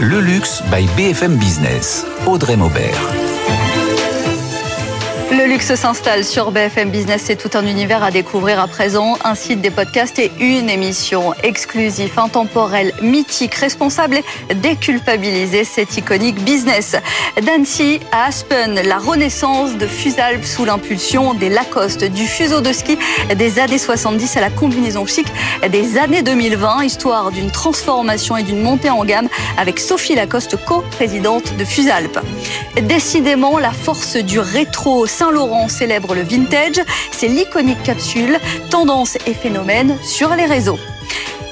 Le luxe by BFM Business. Audrey Maubert. Luxe s'installe sur BFM Business. C'est tout un univers à découvrir à présent. Un site, des podcasts et une émission exclusive, intemporelle, mythique, responsable et déculpabilisée. C'est iconique business. D'Annecy à Aspen, la renaissance de Fusalp sous l'impulsion des Lacoste, du fuseau de ski des années 70 à la combinaison chic des années 2020. Histoire d'une transformation et d'une montée en gamme avec Sophie Lacoste, co-présidente de Fusalp. Décidément, la force du rétro Saint-Laurent célèbre le vintage. C'est l'iconique capsule, tendance et phénomène sur les réseaux.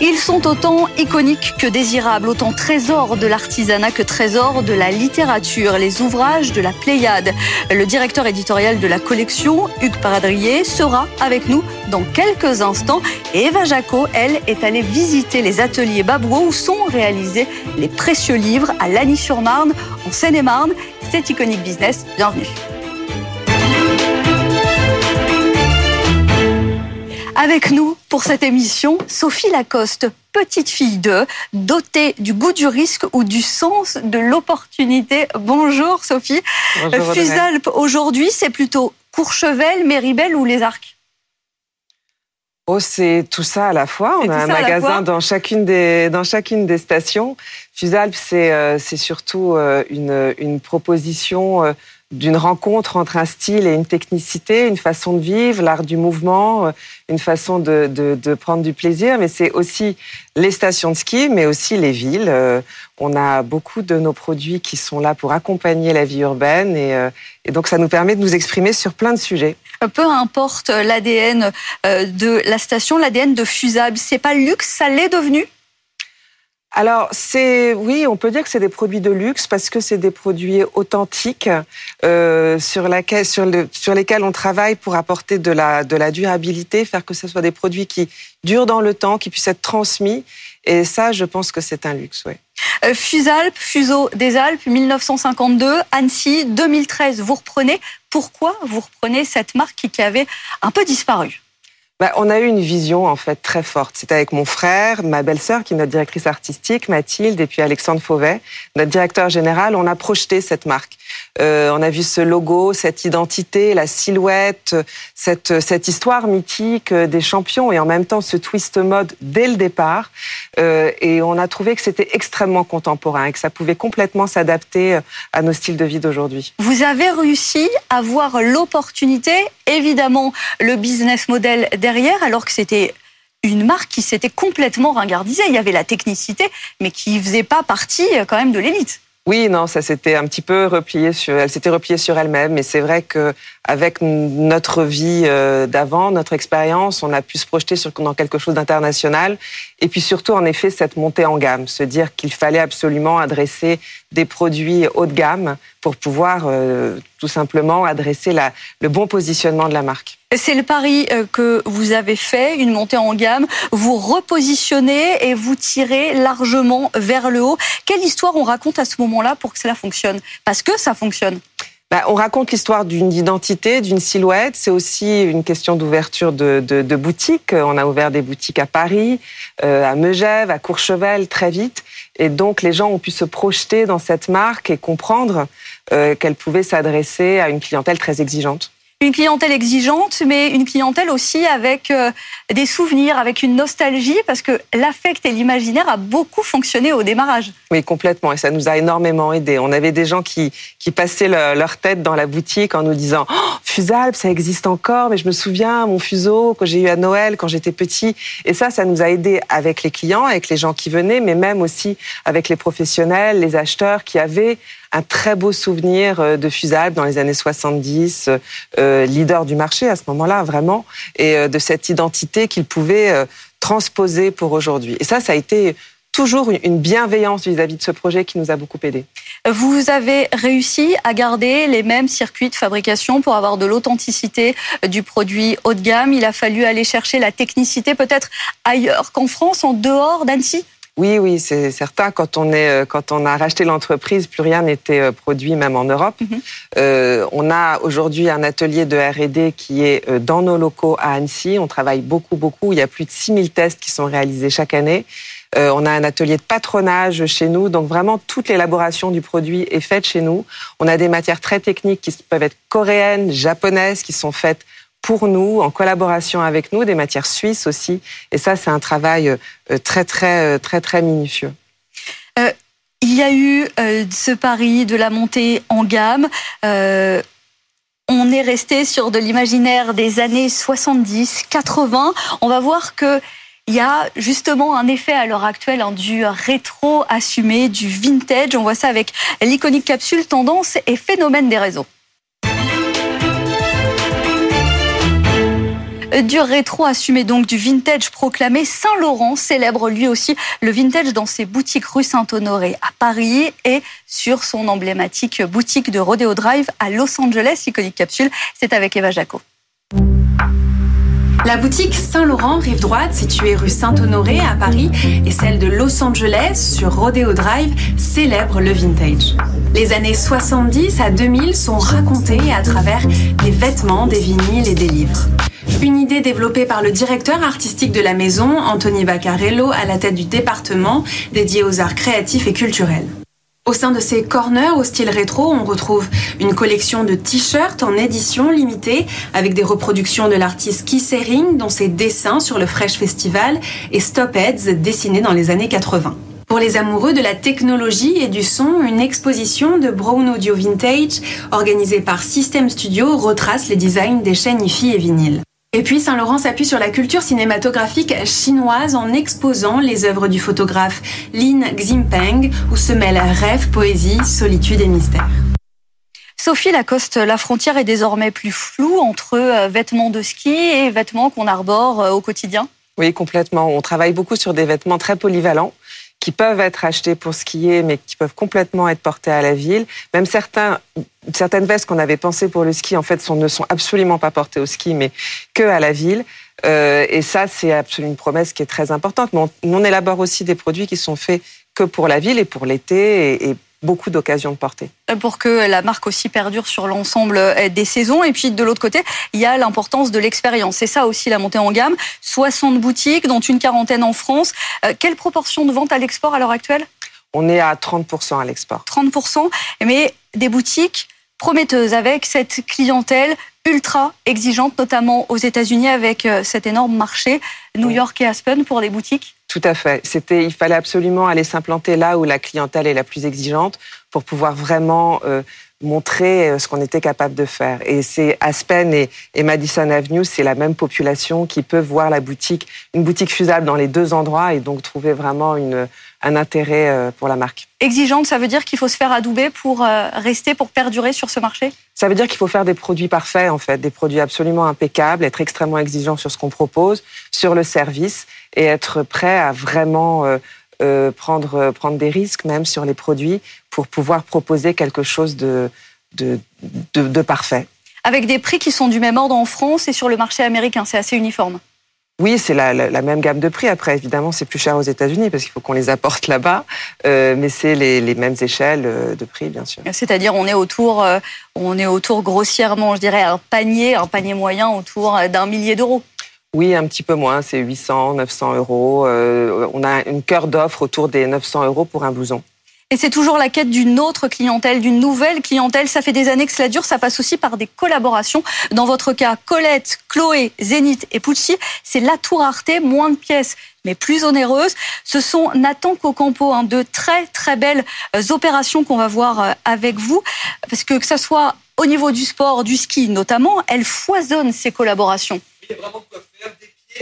Ils sont autant iconiques que désirables, autant trésors de l'artisanat que trésors de la littérature, les ouvrages de la Pléiade. Le directeur éditorial de la collection, Hugues Paradrier, sera avec nous dans quelques instants. Et Eva Jaco, elle, est allée visiter les ateliers Babouo où sont réalisés les précieux livres à Lagny-sur-Marne, en Seine-et-Marne. C'est Iconique Business. Bienvenue. Avec nous pour cette émission, Sophie Lacoste, petite fille de, dotée du goût du risque ou du sens de l'opportunité. Bonjour Sophie. Bonjour, Fusalp, aujourd'hui, c'est plutôt Courchevel, Méribel ou Les Arcs? Oh, c'est tout ça à la fois. On a un magasin dans chacune des dans chacune des stations. Fusalp, c'est euh, c'est surtout euh, une une proposition euh, d'une rencontre entre un style et une technicité, une façon de vivre, l'art du mouvement, euh, une façon de, de, de prendre du plaisir. Mais c'est aussi les stations de ski, mais aussi les villes. Euh, On a beaucoup de nos produits qui sont là pour accompagner la vie urbaine et, euh, donc ça nous permet de nous exprimer sur plein de sujets. Peu importe l'ADN de la station, l'ADN de Fusalp, c'est pas luxe, ça l'est devenu Alors, c'est oui, on peut dire que c'est des produits de luxe parce que c'est des produits authentiques euh, sur, lesquels on travaille pour apporter de la, de la durabilité, faire que ce soit des produits qui durent dans le temps, qui puissent être transmis. Et ça, je pense que c'est un luxe, ouais. Euh, Fusalp, Fuseau des Alpes, 1952, Annecy, 2013. Vous reprenez. Pourquoi vous reprenez cette marque qui avait un peu disparu? Bah, on a eu une vision en fait très forte. C'était avec mon frère, ma belle-sœur qui est notre directrice artistique, Mathilde, et puis Alexandre Fauvet, notre directeur général. On a projeté cette marque. Euh, on a vu ce logo, cette identité, la silhouette, cette, cette histoire mythique des champions et en même temps ce twist mode dès le départ. Euh, et on a trouvé que c'était extrêmement contemporain et que ça pouvait complètement s'adapter à nos styles de vie d'aujourd'hui. Vous avez réussi à voir l'opportunité, évidemment le business model derrière, alors que c'était une marque qui s'était complètement ringardisée. Il y avait la technicité, mais qui faisait pas partie euh, quand même de l'élite. Oui, non, ça s'était un petit peu replié sur, elle s'était repliée sur elle-même, mais c'est vrai que avec notre vie euh, d'avant, notre expérience, on a pu se projeter sur dans quelque chose d'international, et puis surtout en effet cette montée en gamme, se dire qu'il fallait absolument adresser des produits haut de gamme pour pouvoir euh, tout simplement adresser le bon positionnement de la marque. C'est le pari euh, que vous avez fait, une montée en gamme. Vous repositionnez et vous tirez largement vers le haut. Quelle histoire on raconte à ce moment-là pour que cela fonctionne? Parce que ça fonctionne. Bah, on raconte l'histoire d'une identité, d'une silhouette. C'est aussi une question d'ouverture de, de, de, boutiques. On a ouvert des boutiques à Paris, euh, à Megève, à Courchevel très vite. Et donc les gens ont pu se projeter dans cette marque et comprendre euh, qu'elle pouvait s'adresser à une clientèle très exigeante une clientèle exigeante, mais une clientèle aussi avec euh, des souvenirs, avec une nostalgie, parce que l'affect et l'imaginaire a beaucoup fonctionné au démarrage. Oui, complètement, et ça nous a énormément aidé. On avait des gens qui, qui passaient le, leur tête dans la boutique en nous disant oh, Fusalp, ça existe encore, mais je me souviens, mon fuseau que j'ai eu à Noël quand j'étais petit. Et ça, ça nous a aidé avec les clients, avec les gens qui venaient, mais même aussi avec les professionnels, les acheteurs qui avaient un très beau souvenir euh, de Fusalp dans les années 70, euh, leader du marché à ce moment-là, vraiment, et euh, de cette identité qu'il pouvait transposer pour aujourd'hui. Et ça, ça a été toujours une bienveillance vis-à-vis -vis de ce projet qui nous a beaucoup aidé. Vous avez réussi à garder les mêmes circuits de fabrication pour avoir de l'authenticité du produit haut de gamme. Il a fallu aller chercher la technicité peut-être ailleurs qu'en France, en dehors d'Annecy? Oui, oui, c'est certain. Quand on est, quand on a racheté l'entreprise, plus rien n'était produit, même en Europe. Mm -hmm. euh, on a aujourd'hui un atelier de R&D qui est dans nos locaux à Annecy. On travaille beaucoup, beaucoup. Il y a plus de 6000 tests qui sont réalisés chaque année. Euh, on a un atelier de patronage chez nous, donc vraiment toute l'élaboration du produit est faite chez nous. On a des matières très techniques qui peuvent être coréennes, japonaises, qui sont faites pour nous, en collaboration avec nous, des matières suisses aussi. Et ça, c'est un travail euh, très, très, très, très minutieux. Euh, il y a eu euh, ce pari de la montée en gamme. Euh, on est resté sur de l'imaginaire des années 70, 80. On va voir que il y a justement un effet à l'heure actuelle hein, du rétro assumé, du vintage. On voit ça avec l'iconique capsule tendance et phénomène des réseaux. Du rétro assumé donc du vintage proclamé. Saint-Laurent célèbre lui aussi le vintage dans ses boutiques rue Saint-Honoré à Paris et sur son emblématique boutique de Rodeo Drive à Los Angeles. Iconique capsule, c'est avec Eva Jaco. La boutique Saint-Laurent, rive droite, située rue Saint-Honoré à Paris, et celle de Los Angeles sur Rodeo Drive célèbre le vintage. Les années 70 à 2000 sont racontées à travers des vêtements, des vinyles et des livres. Une idée développée par le directeur artistique de la maison, Anthony Vaccarello, à la tête du département dédié aux arts créatifs et culturels. Au sein de ces corners au style rétro, on retrouve une collection de t-shirts en édition limitée avec des reproductions de l'artiste Keith Haring dont ses dessins sur le Fresh Festival et Stop Heads dessinés dans les années 80. Pour les amoureux de la technologie et du son, une exposition de Brown Audio Vintage organisée par System Studio retrace les designs des chaînes IFI et vinyles. Et puis Saint-Laurent s'appuie sur la culture cinématographique chinoise en exposant les œuvres du photographe Lin Ximpeng où se mêlent rêve, poésie, solitude et mystère. Sophie Lacoste, la frontière est désormais plus floue entre euh, vêtements de ski et vêtements qu'on arbore euh, au quotidien? Oui, complètement. On travaille beaucoup sur des vêtements très polyvalents qui peuvent être achetés pour skier, mais qui peuvent complètement être portés à la ville. Même certains, certaines vestes qu'on avait pensées pour le ski, en fait, ne sont absolument pas portées au ski, mais que à la ville. Euh, et ça, c'est absolument une promesse qui est très importante. Mais on, élabore aussi des produits qui sont faits que pour la ville et pour l'été beaucoup d'occasions de porter. Pour que la marque aussi perdure sur l'ensemble euh, des saisons. Et puis de l'autre côté, il y a l'importance de l'expérience. C'est ça aussi la montée en gamme. 60 boutiques, dont une quarantaine en France. Euh, quelle proportion de vente à l'export à l'heure actuelle? On est à 30% à l'export. 30%, mais des boutiques prometteuses avec cette clientèle ultra exigeante, notamment aux États-Unis avec euh, cet énorme marché New York et Aspen pour les boutiques tout à fait. C'était, il fallait absolument aller s'implanter là où la clientèle est la plus exigeante pour pouvoir vraiment euh, montrer euh, ce qu'on était capable de faire. Et c'est Aspen et, Madison Avenue, c'est la même population qui peut voir la boutique, une boutique fusable dans les deux endroits et donc trouver vraiment une, un intérêt euh, pour la marque. Exigeante, ça veut dire qu'il faut se faire adouber pour rester, pour perdurer sur ce marché? Ça veut dire qu'il faut faire des produits parfaits, en fait, des produits absolument impeccables, être extrêmement exigeant sur ce qu'on propose, sur le service et être prêt à vraiment euh, euh, prendre, prendre des risques même sur les produits pour pouvoir proposer quelque chose de, de, de, de parfait. Avec des prix qui sont du même ordre en France et sur le marché américain, c'est assez uniforme? Oui, c'est la, la, la, même gamme de prix. Après, évidemment, c'est plus cher aux États-Unis parce qu'il faut qu'on les apporte là-bas, euh, mais c'est les, les, mêmes échelles euh, de prix, bien sûr. C'est-à-dire, on est autour, euh, on est autour grossièrement, je dirais, un panier, un panier moyen autour d'un millier d'euros. Oui, un petit peu moins, c'est 800, 900 euros. Euh, on a une cœur d'offre autour des 900 euros pour un blouson. Et c'est toujours la quête d'une autre clientèle, d'une nouvelle clientèle. Ça fait des années que cela dure. Ça passe aussi par des collaborations. Dans votre cas, Colette, Chloé, Zénith et Pucci, c'est la tour Arte, moins de pièces mais plus onéreuses. Ce sont Nathan Cocampo, hein, de très très belles euh, opérations qu'on va voir euh, avec vous, parce que que ça soit au niveau du sport, du ski notamment, elles foisonnent ces collaborations. Il y vraiment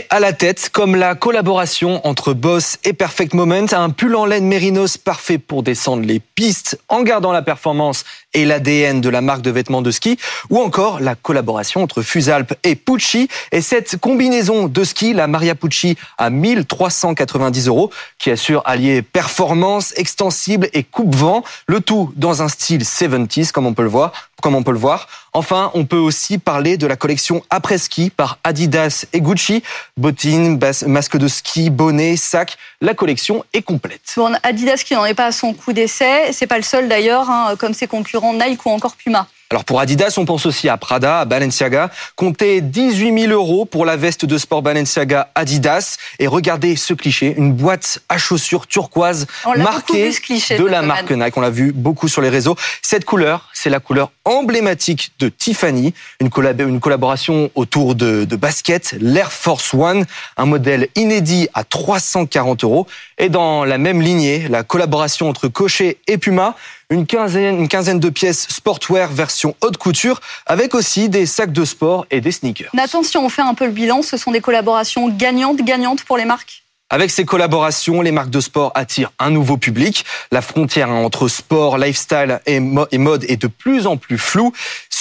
à la tête, comme la collaboration entre Boss et Perfect Moment, un pull en laine mérinos parfait pour descendre les pistes en gardant la performance et l'ADN de la marque de vêtements de ski, ou encore la collaboration entre Fusalp et Pucci. Et cette combinaison de ski, la Maria Pucci à 1390 euros, qui assure allier performance, extensible et coupe-vent, le tout dans un style 70s, comme on peut le voir. Comme on peut le voir. Enfin, on peut aussi parler de la collection après ski par Adidas et Gucci. Bottines, masque de ski, bonnet, sac. La collection est complète. Bon, Adidas qui n'en est pas à son coup d'essai. C'est pas le seul d'ailleurs, hein, comme ses concurrents Nike ou encore Puma. Alors pour Adidas, on pense aussi à Prada, à Balenciaga. Comptez 18 000 euros pour la veste de sport Balenciaga Adidas. Et regardez ce cliché, une boîte à chaussures turquoise marquée de la marque Nike. On l'a vu beaucoup sur les réseaux. Cette couleur, c'est la couleur emblématique de Tiffany, une, une collaboration autour de, de basket, l'Air Force One, un modèle inédit à 340 euros. Et dans la même lignée, la collaboration entre Cochet et Puma, une quinzaine, une quinzaine de pièces sportwear version haute couture, avec aussi des sacs de sport et des sneakers. Nathan, si on fait un peu le bilan, ce sont des collaborations gagnantes, gagnantes pour les marques avec ces collaborations, les marques de sport attirent un nouveau public. La frontière entre sport, lifestyle et mode est de plus en plus floue.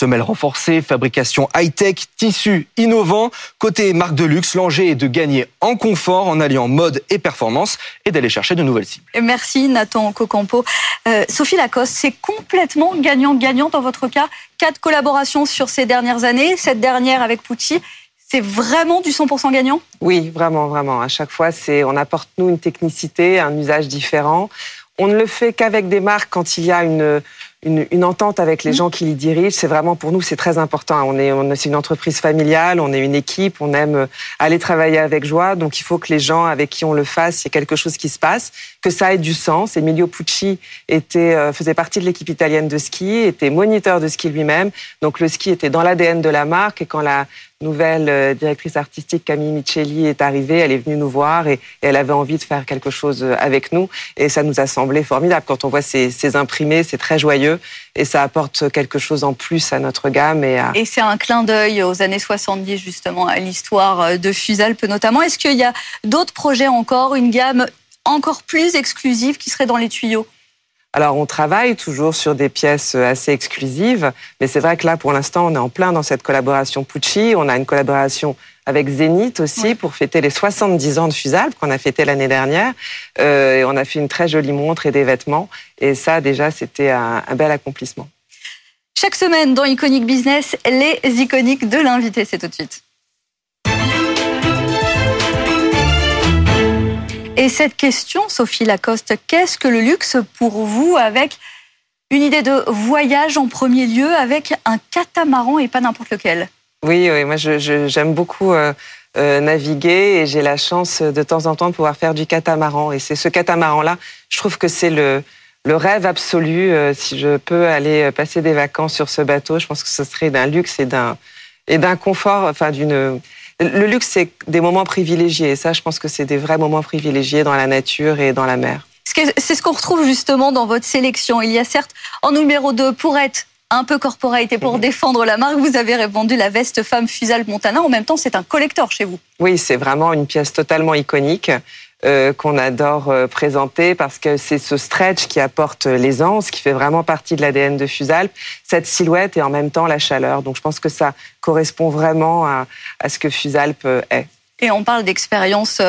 Semelles renforcées, fabrication high-tech, tissus innovants. Côté marque de luxe, l'enjeu est de gagner en confort en alliant mode et performance et d'aller chercher de nouvelles cibles. Merci Nathan Cocampo. Euh, Sophie Lacoste, c'est complètement gagnant-gagnant dans votre cas. Quatre collaborations sur ces dernières années, cette dernière avec Pucci c'est vraiment du 100% gagnant? Oui, vraiment, vraiment. À chaque fois, c'est on apporte nous une technicité, un usage différent. On ne le fait qu'avec des marques quand il y a une, une, entente avec les mmh. gens qui les dirigent. C'est vraiment pour nous, c'est très important. On est, on, c'est une entreprise familiale, on est une équipe, on aime aller travailler avec joie. Donc il faut que les gens avec qui on le fasse, il y ait quelque chose qui se passe, que ça ait du sens. Emilio Pucci était, euh, faisait partie de l'équipe italienne de ski, était moniteur de ski lui-même. Donc le ski était dans l'ADN de la marque. Et quand la, nouvelle euh, directrice artistique Camille Micheli est arrivée, elle est venue nous voir et, elle avait envie de faire quelque chose euh, avec nous et ça nous a semblé formidable. Quand on voit ces, imprimés, c'est très joyeux et ça apporte quelque chose en plus à notre gamme. Et, c'est un clin d'œil aux années 70 justement, à l'histoire euh, de Fusalp notamment. Est-ce qu'il y a d'autres projets encore, une gamme encore plus exclusive qui serait dans les tuyaux? Alors, on travaille toujours sur des pièces assez exclusives, mais c'est vrai que là, pour l'instant, on est en plein dans cette collaboration Pucci. On a une collaboration avec Zénith aussi pour fêter les 70 ans de Fusalp qu'on a fêté l'année dernière. Euh, et on a fait une très jolie montre et des vêtements. Et ça, déjà, c'était un, un bel accomplissement. Chaque semaine dans Iconic Business, les iconiques de l'invité, c'est tout de suite. Et cette question, Sophie Lacoste, qu'est-ce que le luxe pour vous avec une idée de voyage en premier lieu avec un catamaran et pas n'importe lequel? Oui, oui moi j'aime beaucoup euh, euh, naviguer et j'ai la chance de temps en temps de pouvoir faire du catamaran. Et c'est ce catamaran-là, je trouve que c'est le, rêve absolu. Euh, si je peux aller passer des vacances sur ce bateau, je pense que ce serait d'un luxe et d'un et d'un confort, enfin d'une le luxe, c'est des moments privilégiés. Et ça, je pense que c'est des vrais moments privilégiés dans la nature et dans la mer. C'est ce qu'on retrouve justement dans votre sélection. Il y a certes en numéro 2 pour être un peu corporate et pour défendre la marque, vous avez répondu la veste femme Fusal Montana. En même temps, c'est un collector chez vous. Oui, c'est vraiment une pièce totalement iconique. Euh, qu'on adore euh, présenter parce que c'est ce stretch qui apporte l'aisance, qui fait vraiment partie de l'ADN de Fusalp, cette silhouette et en même temps la chaleur. Donc je pense que ça correspond vraiment à, ce que Fusalp euh, est. Et on parle d'expérience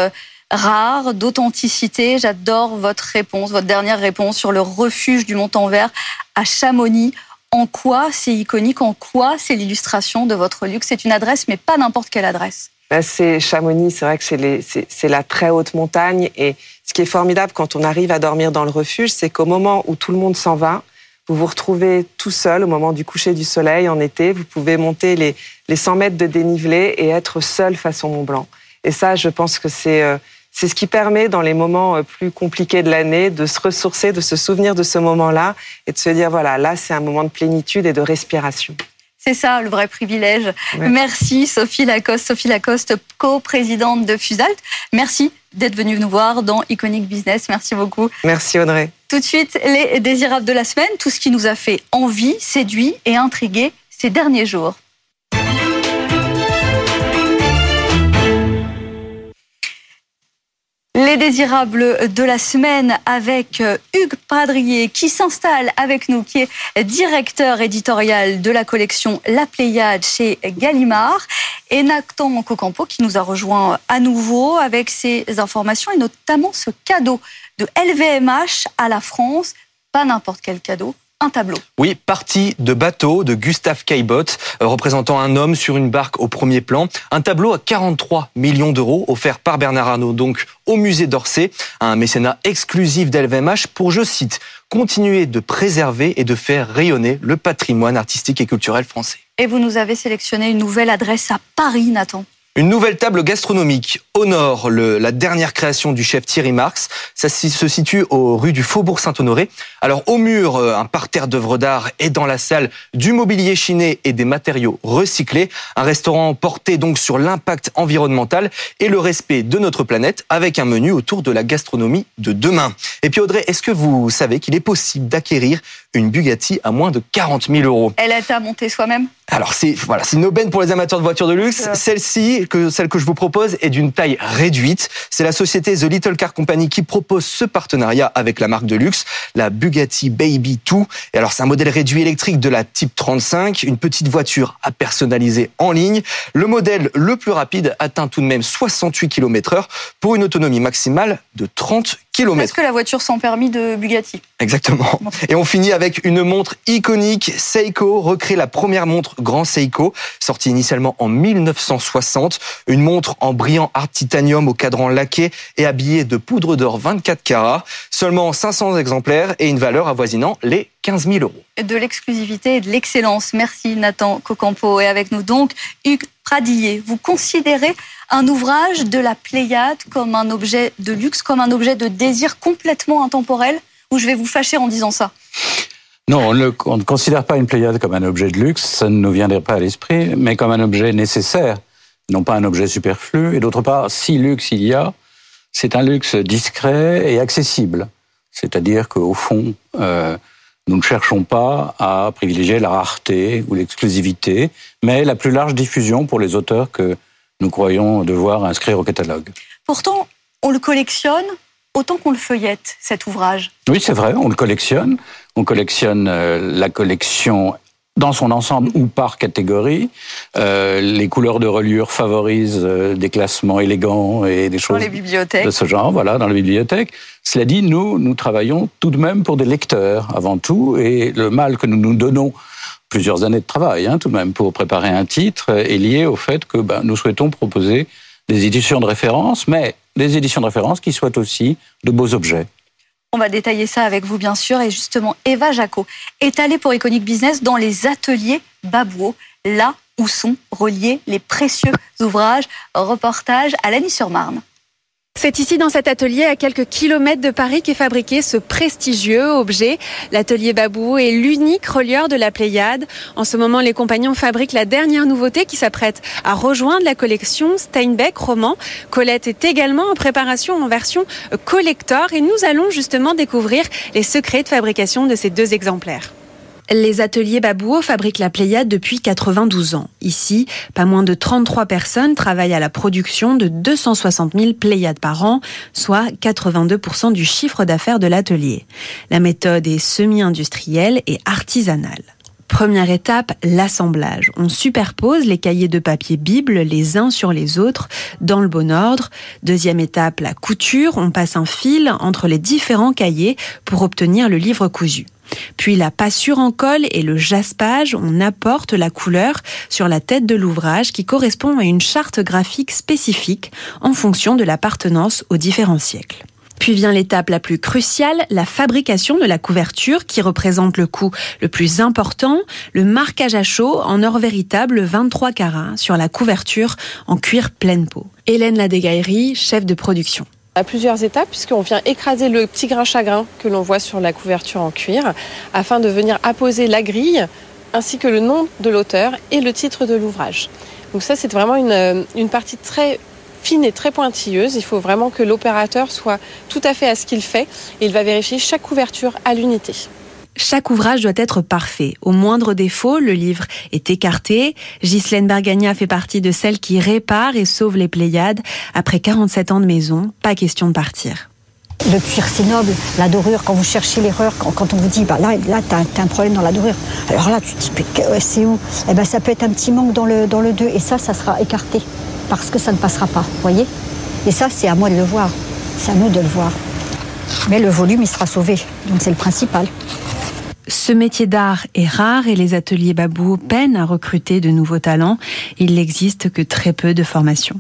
rare, d'authenticité. J'adore votre réponse, votre dernière réponse sur le refuge du Mont-en-Vert à Chamonix. En quoi c'est iconique? En quoi c'est l'illustration de votre luxe? C'est une adresse, mais pas n'importe quelle adresse. C'est Chamonix, c'est vrai que c'est la très haute montagne. Et ce qui est formidable quand on arrive à dormir dans le refuge, c'est qu'au moment où tout le monde s'en va, vous vous retrouvez tout seul au moment du coucher du soleil en été. Vous pouvez monter les, les 100 mètres de dénivelé et être seul face au Mont Blanc. Et ça, je pense que c'est euh, ce qui permet, dans les moments euh, plus compliqués de l'année, de se ressourcer, de se souvenir de ce moment-là et de se dire, voilà, là, c'est un moment de plénitude et de respiration. C'est ça le vrai privilège. Merci Sophie Lacoste, Sophie Lacoste, co-présidente de Fusalt. Merci d'être venue nous voir dans Iconic Business. Merci beaucoup. Merci Audrey. Tout de suite, les désirables de la semaine, tout ce qui nous a fait envie, séduit et intrigué ces derniers jours. Les désirables de la semaine avec euh, Hugues Padrier qui s'installe avec nous, qui est directeur éditorial de la collection La Pléiade chez Gallimard, et Nathan Cocampo qui nous a rejoint à nouveau avec ses informations et notamment ce cadeau de LVMH à la France. Pas n'importe quel cadeau, un tableau. Oui, partie de bateau de Gustave Caillebotte, euh, représentant un homme sur une barque au premier plan. Un tableau à 43 millions d'euros offert par Bernard Arnault, donc au musée d'Orsay, un mécénat exclusif d'LVMH pour, je cite, continuer de préserver et de faire rayonner le patrimoine artistique et culturel français. Et vous nous avez sélectionné une nouvelle adresse à Paris, Nathan. Une nouvelle table gastronomique honore la dernière création du chef Thierry Marx. Ça se situe aux rues du Faubourg Saint-Honoré. Alors au mur, euh, un parterre d'œuvres d'art et dans la salle, du mobilier chiné et des matériaux recyclés. Un restaurant porté donc sur l'impact environnemental et le respect de notre planète avec un menu autour de la gastronomie de demain. Et puis Audrey, est-ce que vous savez qu'il est possible d'acquérir une Bugatti à moins de 40 000 euros? Elle est à monter soi-même? Alors c'est voilà, c'est une aubaine pour les amateurs de voitures de luxe. Celle-ci, que celle que je vous propose, est d'une taille réduite. C'est la société The Little Car Company qui propose ce partenariat avec la marque de luxe, la Bugatti Baby 2. Et alors c'est un modèle réduit électrique de la Type 35, une petite voiture à personnaliser en ligne. Le modèle le plus rapide atteint tout de même 68 km/h pour une autonomie maximale de 30 est-ce que la voiture sans permis de Bugatti? Exactement. Et on finit avec une montre iconique. Seiko recrée la première montre Grand Seiko, sortie initialement en 1960. Une montre en brillant art titanium au cadran laqué et habillée de poudre d'or 24 carats. Seulement 500 exemplaires et une valeur avoisinant les 15 000 euros. De l'exclusivité et de l'excellence. Merci Nathan Cocampo. Et avec nous donc Hugues Pradillet. Vous considérez un ouvrage de la Pléiade comme un objet de luxe, comme un objet de désir complètement intemporel? Ou je vais vous fâcher en disant ça? Non, on, ne considère pas une Pléiade comme un objet de luxe, ça ne nous viendrait pas à l'esprit, mais comme un objet nécessaire, non pas un objet superflu. Et d'autre part, si luxe il y a, c'est un luxe discret et accessible. C'est-à-dire qu'au fond, euh, nous ne cherchons pas à privilégier la rareté ou l'exclusivité, mais la plus large diffusion pour les auteurs que nous croyons devoir inscrire au catalogue. Pourtant, on le collectionne autant qu'on le feuillette, cet ouvrage. Oui, c'est vrai, on le collectionne. On collectionne euh, la collection dans son ensemble ou par catégorie. Euh, les couleurs de reliure favorisent euh, des classements élégants et des choses les bibliothèques. de ce genre, voilà, dans les bibliothèques. Cela dit, nous, nous travaillons tout de même pour des lecteurs avant tout, et le mal que nous nous donnons plusieurs années de travail, hein, tout de même, pour préparer un titre, est lié au fait que ben, nous souhaitons proposer des éditions de référence, mais des éditions de référence qui soient aussi de beaux objets. On va détailler ça avec vous, bien sûr. Et justement, Eva Jaco est allée pour Iconic Business dans les ateliers Babouo, là où sont reliés les précieux ouvrages. Reportage à Lagny-sur-Marne. C'est ici dans cet atelier à quelques kilomètres de Paris qu'est fabriqué ce prestigieux objet. L'atelier Babou est l'unique relieur de la Pléiade. En ce moment, les compagnons fabriquent la dernière nouveauté qui s'apprête à rejoindre la collection Steinbeck roman. Colette est également en préparation en version collector et nous allons justement découvrir les secrets de fabrication de ces deux exemplaires. Les ateliers Babouo fabriquent la Pléiade depuis 92 ans. Ici, pas moins de 33 personnes travaillent à la production de 260 000 Pléiades par an, soit 82% du chiffre d'affaires de l'atelier. La méthode est semi-industrielle et artisanale. Première étape, l'assemblage. On superpose les cahiers de papier Bible les uns sur les autres dans le bon ordre. Deuxième étape, la couture. On passe un fil entre les différents cahiers pour obtenir le livre cousu. Puis la passure en colle et le jaspage, on apporte la couleur sur la tête de l'ouvrage qui correspond à une charte graphique spécifique en fonction de l'appartenance aux différents siècles. Puis vient l'étape la plus cruciale, la fabrication de la couverture qui représente le coût le plus important, le marquage à chaud en or véritable 23 carats sur la couverture en cuir pleine peau. Hélène Ladégaillerie, chef de production à plusieurs étapes puisqu'on vient écraser le petit grain chagrin que l'on voit sur la couverture en cuir afin de venir apposer la grille ainsi que le nom de l'auteur et le titre de l'ouvrage. Donc ça c'est vraiment une, une partie très fine et très pointilleuse. Il faut vraiment que l'opérateur soit tout à fait à ce qu'il fait et il va vérifier chaque couverture à l'unité. Chaque ouvrage doit être parfait. Au moindre défaut, le livre est écarté. Ghislaine Bergagna fait partie de celles qui réparent et sauvent les Pléiades. Après 47 ans de maison, pas question de partir. Le cuir, c'est noble. La dorure, quand vous cherchez l'erreur, quand on vous dit, bah là, là tu as, un problème dans la dorure. Alors là, tu te dis, c'est où? Eh ben, ça peut être un petit manque dans le, dans le 2. Et ça, ça sera écarté. Parce que ça ne passera pas. Voyez? Et ça, c'est à moi de le voir. C'est à nous de le voir. Mais le volume, il sera sauvé. Donc c'est le principal. Ce métier d'art est rare et les ateliers Babou peinent à recruter de nouveaux talents. Il n'existe que très peu de formations.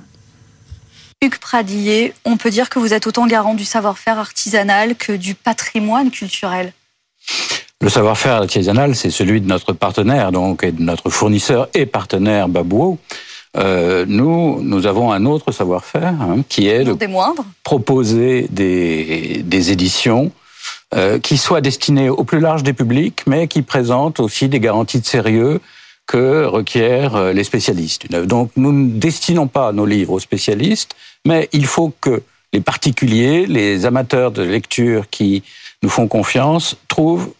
Hugues Pradillet, on peut dire que vous êtes autant garant du savoir-faire artisanal que du patrimoine culturel. Le savoir-faire artisanal, c'est celui de notre partenaire, donc, et de notre fournisseur et partenaire Babouo. Euh, nous, nous avons un autre savoir-faire hein, qui est de proposer des, des éditions euh, qui soient destinées au plus large des publics, mais qui présentent aussi des garanties de sérieux que requièrent euh, les spécialistes. Donc nous ne destinons pas nos livres aux spécialistes, mais il faut que les particuliers, les amateurs de lecture qui nous font confiance, trouvent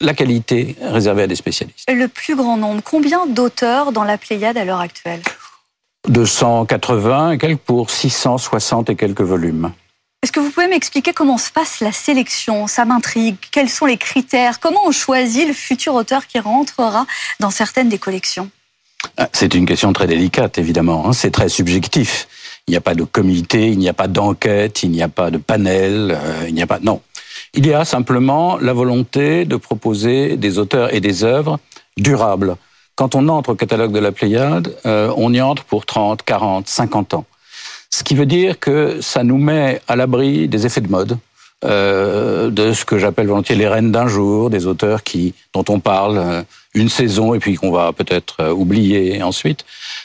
la qualité réservée à des spécialistes. Le plus grand nombre, combien d'auteurs dans la Pléiade à l'heure actuelle? 280 et quelques pour 660 et quelques volumes. Est-ce que vous pouvez m'expliquer comment se passe la sélection? Ça m'intrigue. Quels sont les critères? Comment on choisit le futur auteur qui rentrera dans certaines des collections? Ah, C'est une question très délicate, évidemment. Hein. C'est très subjectif. Il n'y a pas de comité, il n'y a pas d'enquête, il n'y a pas de panel, euh, il n'y a pas... Non. Il y a simplement la volonté de proposer des auteurs et des œuvres durables. Quand on entre au catalogue de la Pléiade, euh, on y entre pour 30, 40, 50 ans. Ce qui veut dire que ça nous met à l'abri des effets de mode, euh, de ce que j'appelle volontiers les reines d'un jour, des auteurs qui, dont on parle euh, une saison et puis qu'on va peut-être oublier ensuite.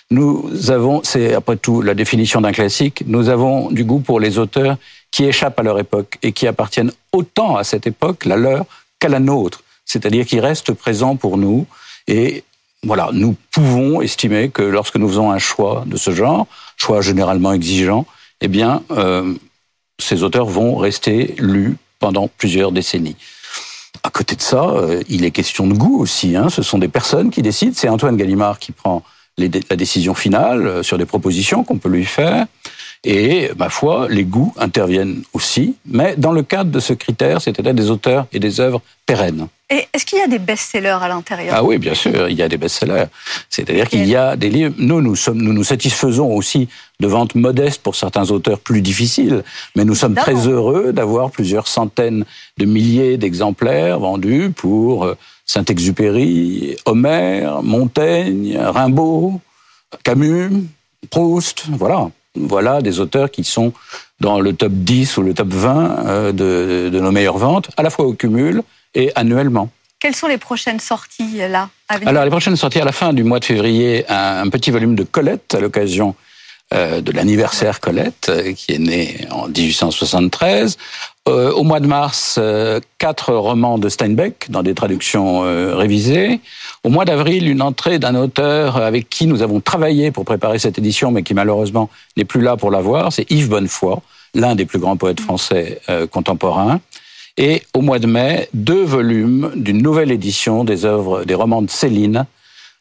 Nous avons, c'est après tout la définition d'un classique, nous avons du goût pour les auteurs qui échappent à leur époque et qui appartiennent autant à cette époque, la leur, qu'à la nôtre. C'est-à-dire qui restent présents pour nous et voilà, nous pouvons estimer que lorsque nous faisons un choix de ce genre, choix généralement exigeant, eh bien, euh, ces auteurs vont rester lus pendant plusieurs décennies. À côté de ça, euh, il est question de goût aussi. Hein. Ce sont des personnes qui décident. C'est Antoine Gallimard qui prend la décision finale euh, sur des propositions qu'on peut lui faire. Et, ma foi, les goûts interviennent aussi, mais dans le cadre de ce critère, c'est-à-dire des auteurs et des œuvres pérennes. Est-ce qu'il y a des best-sellers à l'intérieur? Ah oui, bien sûr, il y a des best-sellers. C'est-à-dire qu'il y a des livres. Nous, nous sommes, nous nous satisfaisons aussi de ventes modestes pour certains auteurs plus difficiles, mais nous sommes très heureux d'avoir plusieurs centaines de milliers d'exemplaires vendus pour euh, Saint-Exupéry, Homère, Montaigne, Rimbaud, Camus, Proust, voilà voilà des auteurs qui sont dans le top 10 ou le top 20 euh, de, nos meilleures ventes, à la fois au cumul et annuellement. Quelles sont les prochaines sorties là Alors les prochaines sorties à la fin du mois de février, un petit volume de Colette à l'occasion euh, de l'anniversaire Colette, euh, qui est née en 1873. Euh, au mois de mars, quatre romans de Steinbeck dans des traductions révisées. Au mois d'avril, une entrée d'un auteur avec qui nous avons travaillé pour préparer cette édition, mais qui malheureusement n'est plus là pour la voir. C'est Yves Bonnefoy, l'un des plus grands poètes français contemporains. Et au mois de mai, deux volumes d'une nouvelle édition des œuvres, des romans de Céline,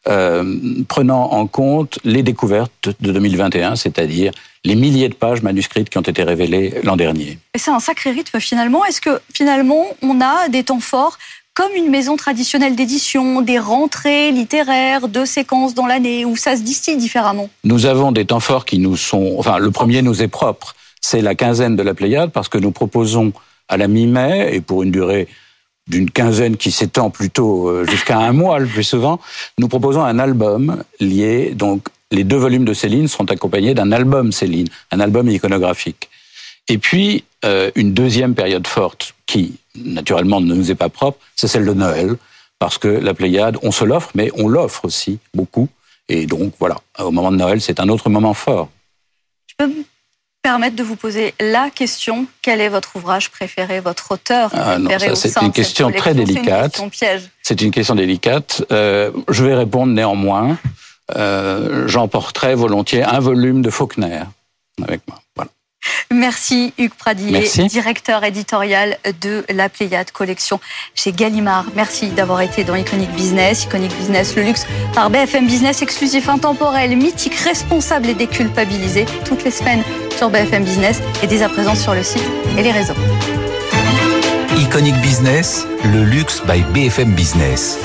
euh, prenant en compte les découvertes de 2021, c'est-à-dire les milliers de pages manuscrites qui ont été révélées l'an dernier. Et c'est un sacré rythme finalement. Est-ce que finalement on a des temps forts comme une maison traditionnelle d'édition, des rentrées littéraires, deux séquences dans l'année, où ça se distille différemment? Nous avons des temps forts qui nous sont... Enfin, le premier nous est propre. C'est la quinzaine de la Pléiade, parce que nous proposons à la mi-mai, et pour une durée d'une quinzaine qui s'étend plutôt euh, jusqu'à un mois le plus souvent, nous proposons un album lié, donc les deux volumes de Céline sont accompagnés d'un album Céline, un album iconographique. Et puis, euh, une deuxième période forte qui, naturellement, ne nous est pas propre, c'est celle de Noël, parce que la Pléiade, on se l'offre, mais on l'offre aussi beaucoup. Et donc, voilà, au moment de Noël, c'est un autre moment fort. Je peux permettre de vous poser la question quel est votre ouvrage préféré, votre auteur ah préféré C'est une question très délicate. C'est une question délicate. Euh, je vais répondre néanmoins. Euh, J'emporterai volontiers un volume de Faulkner avec moi. Merci Hugues Pradier, directeur éditorial de la Pléiade Collection chez Gallimard. Merci d'avoir été dans Iconic Business. Iconic Business, le luxe par BFM Business, exclusif, intemporel, mythique, responsable et déculpabilisé toutes les semaines sur BFM Business et dès à présent sur le site et les réseaux. Iconic Business, le luxe by BFM Business.